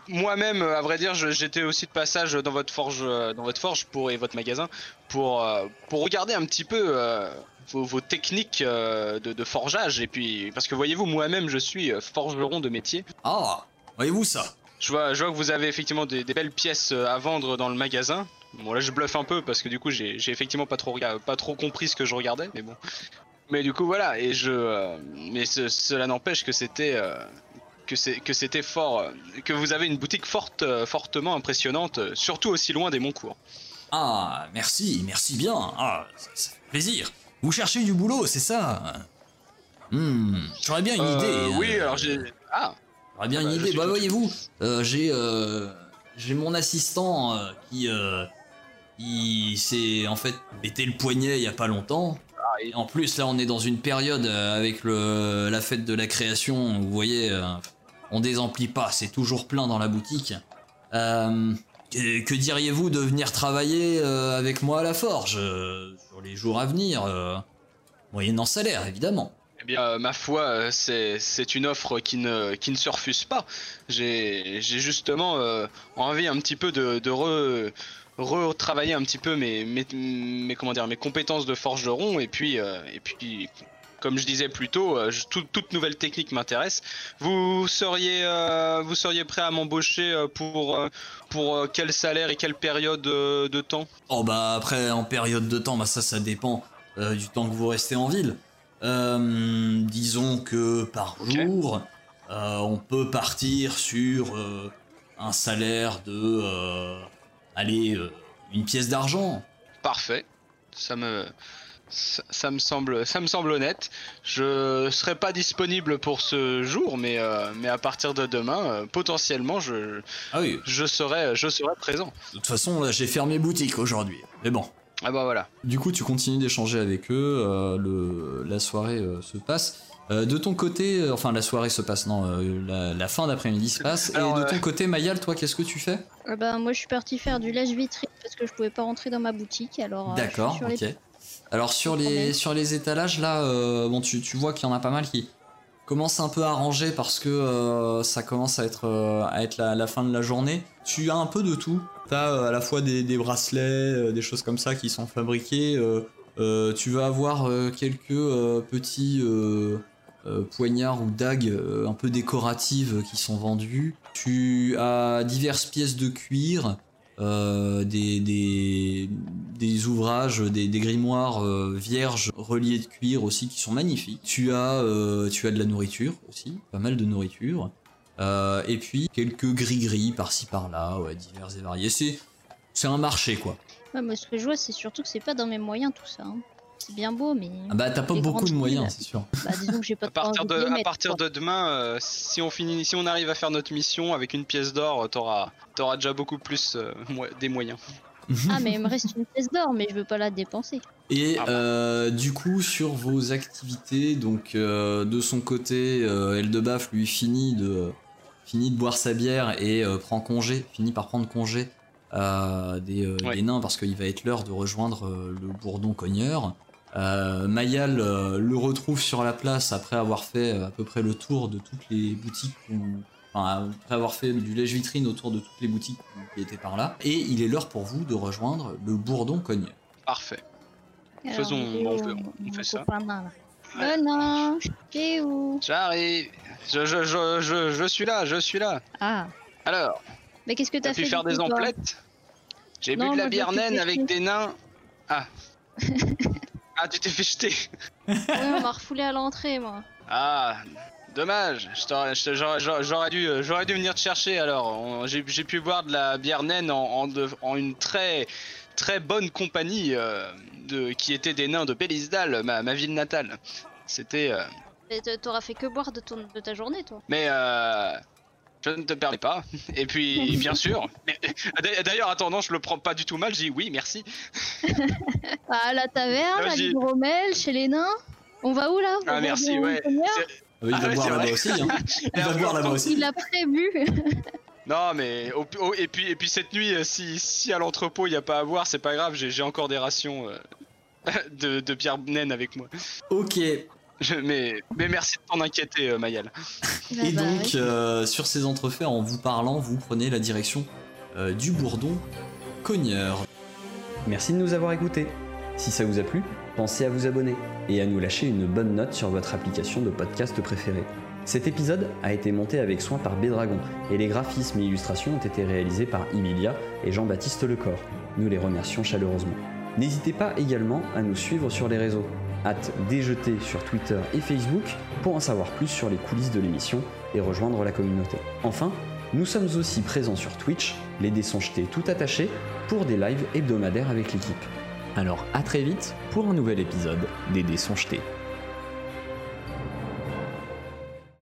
Moi-même, à vrai dire, j'étais aussi de passage dans votre forge, euh, dans votre forge pour et votre magasin pour euh, pour regarder un petit peu euh, vos, vos techniques euh, de, de forgeage et puis parce que voyez-vous, moi-même, je suis forgeron de métier. Ah Voyez-vous ça? Je vois, je vois que vous avez effectivement des, des belles pièces à vendre dans le magasin. Bon là, je bluffe un peu parce que du coup, j'ai effectivement pas trop pas trop compris ce que je regardais, mais bon. Mais du coup, voilà. Et je, euh, mais ce- cela n'empêche que c'était euh, que c'est que c'était fort, euh, que vous avez une boutique forte, euh, fortement impressionnante, euh, surtout aussi loin des Moncourt. Ah, merci, merci bien. Ah, ça, ça fait plaisir. Vous cherchez du boulot, c'est ça? Hmm, j'aurais bien une Euh, idée. oui, euh, alors j'ai. Ah, J'aurais bien bah, une je idée. Bah voyez-vous, euh, j'ai euh, j'ai mon assistant qui il s'est en fait pété le poignet il y a pas longtemps. Et en plus là on est dans une période avec le la fête de la création. Vous voyez, on désemplit pas, c'est toujours plein dans la boutique. Euh, que, diriez-vous de venir travailler euh, avec moi à la forge euh, sur les jours à venir, moyennant salaire évidemment. Eh bien, ma foi, c'est une offre qui ne, qui se refuse pas. J'ai justement envie un petit peu de, de re- retravailler un petit peu mes, mes, mes- mes compétences de forgeron et puis, et puis comme je disais plus tôt, euh, je- tout- toute nouvelle technique m'intéresse. Vous seriez, euh, vous seriez prêt à m'embaucher euh, pour, pour quel salaire et quelle période de temps? Oh bah après en période de temps, bah ça ça dépend euh, du temps que vous restez en ville. Euh, disons que par jour, on peut partir sur un salaire de, allez, une pièce d'argent. Parfait. Ça me ça, ça me semble ça me semble honnête. Je serai pas disponible pour ce jour, mais euh, mais à partir de demain, euh, potentiellement, je Ah oui, je serai je serai présent. de toute façon là j'ai fermé boutique aujourd'hui. Mais bon. Ah bah voilà. Du coup, tu continues d'échanger avec eux, euh, le, la soirée euh, se passe. Euh, de ton côté, euh, enfin la soirée se passe, non, euh, la, la fin d'après-midi se passe. Alors, et de euh, ton côté, Mayal, toi, qu'est-ce que tu fais? Euh, bah, moi, je suis partie faire du lèche-vitrine parce que je pouvais pas rentrer dans ma boutique. Alors, euh, je suis D'accord, les ok. Alors sur les, problème. sur les étalages, là, euh, bon, tu, tu vois qu'il y en a pas mal qui commencent un peu à ranger parce que euh, ça commence à être, euh, à être la, la fin de la journée. Tu as un peu de tout. Tu as à la fois des, des bracelets, des choses comme ça qui sont fabriquées. tu vas avoir quelques petits poignards ou dagues un peu décoratives qui sont vendus. Tu as diverses pièces de cuir, euh, des, des, ouvrages, des, grimoires euh, vierges reliés de cuir aussi qui sont magnifiques. Tu as, euh, tu as de la nourriture aussi, pas mal de nourriture. Et puis quelques gris-gris par-ci par-là, divers et variés. C'est, un marché quoi. Moi, ce que je vois, c'est surtout que c'est pas dans mes moyens tout ça. hein. C'est bien beau, mais Ah bah t'as pas beaucoup de moyens, c'est sûr. bah, disons que j'ai pas À trop partir envie de les à mettre, partir de demain, euh, si on finit si on arrive à faire notre mission avec une pièce d'or, t'auras t'auras déjà beaucoup plus euh, mo- des moyens. Ah, mais il me reste une pièce d'or, mais je veux pas la dépenser. Et Ah bah. euh, du coup, sur vos activités, donc euh, de son côté, euh, Eldebaf lui finit de, finit de boire sa bière et euh, prend congé, finit par prendre congé euh, des, euh, Ouais. des nains parce qu'il va être l'heure de rejoindre euh, le bourdon cogneur. Euh, Mayal euh, le retrouve sur la place après avoir fait euh, à peu près le tour de toutes les boutiques où- Enfin, après avoir fait du lèche-vitrine autour de toutes les boutiques qui étaient par là, et il est l'heure pour vous de rejoindre le bourdon cogneur. Parfait. Alors, Faisons- on fait- on fait ça. Oh non, t'es où? J'arrive. Je, je, je, je, je suis là, je suis là. Ah, Alors, mais qu'est-ce que t'as t'as fait pu faire des emplettes? J'ai bu de la bière naine avec des nains. Ah. *laughs* ah, tu t'es fait jeter. Ouais, on m'a refoulé à l'entrée, moi. Ah, dommage. J'aurais dû, euh, j'aurais dû venir te chercher alors. J'ai pu boire de la bière naine en, en, de- en une très très bonne compagnie euh, de, qui était des nains de Belisdal, ma, ma ville natale. C'était. euh, T'auras fait que boire de, ton, de ta journée, toi. mais euh, je ne te permets pas. *laughs* Et puis, bien sûr. *laughs* mais- D'ailleurs, attendant, je le prends pas du tout mal. Je dis oui, merci. *laughs* Ah, à la taverne, à j'y- l'hydromel, chez les nains. On va où là? Ah, merci, ouais. Ah oui, il Ah va ouais, boire c'est là-bas aussi. Hein. Il va boire là-bas attends, aussi. Il a prévu. Non, mais au- au- et puis et puis cette nuit, euh, si, si à l'entrepôt il y a pas à boire, c'est pas grave. J'ai j'ai encore des rations euh, de, de bière naine avec moi. Ok. Je- mais mais merci de t'en inquiéter, euh, Mayal. Ah Et bah, donc, euh, sur ces entrefaits, en vous parlant, vous prenez la direction euh, du bourdon cogneur. Merci de nous avoir écoutés. Si ça vous a plu, pensez à vous abonner et à nous lâcher une bonne note sur votre application de podcast préférée. Cet épisode a été monté avec soin par Bédragon et les graphismes et illustrations ont été réalisés par Emilia et Jean-Baptiste Lecor. Nous les remercions chaleureusement. N'hésitez pas également à nous suivre sur les réseaux. Hâte déjeter sur Twitter et Facebook pour en savoir plus sur les coulisses de l'émission et rejoindre la communauté. Enfin, nous sommes aussi présents sur Twitch, les dés tout attachés, pour des lives hebdomadaires avec l'équipe. Alors à très vite pour un nouvel épisode des dés.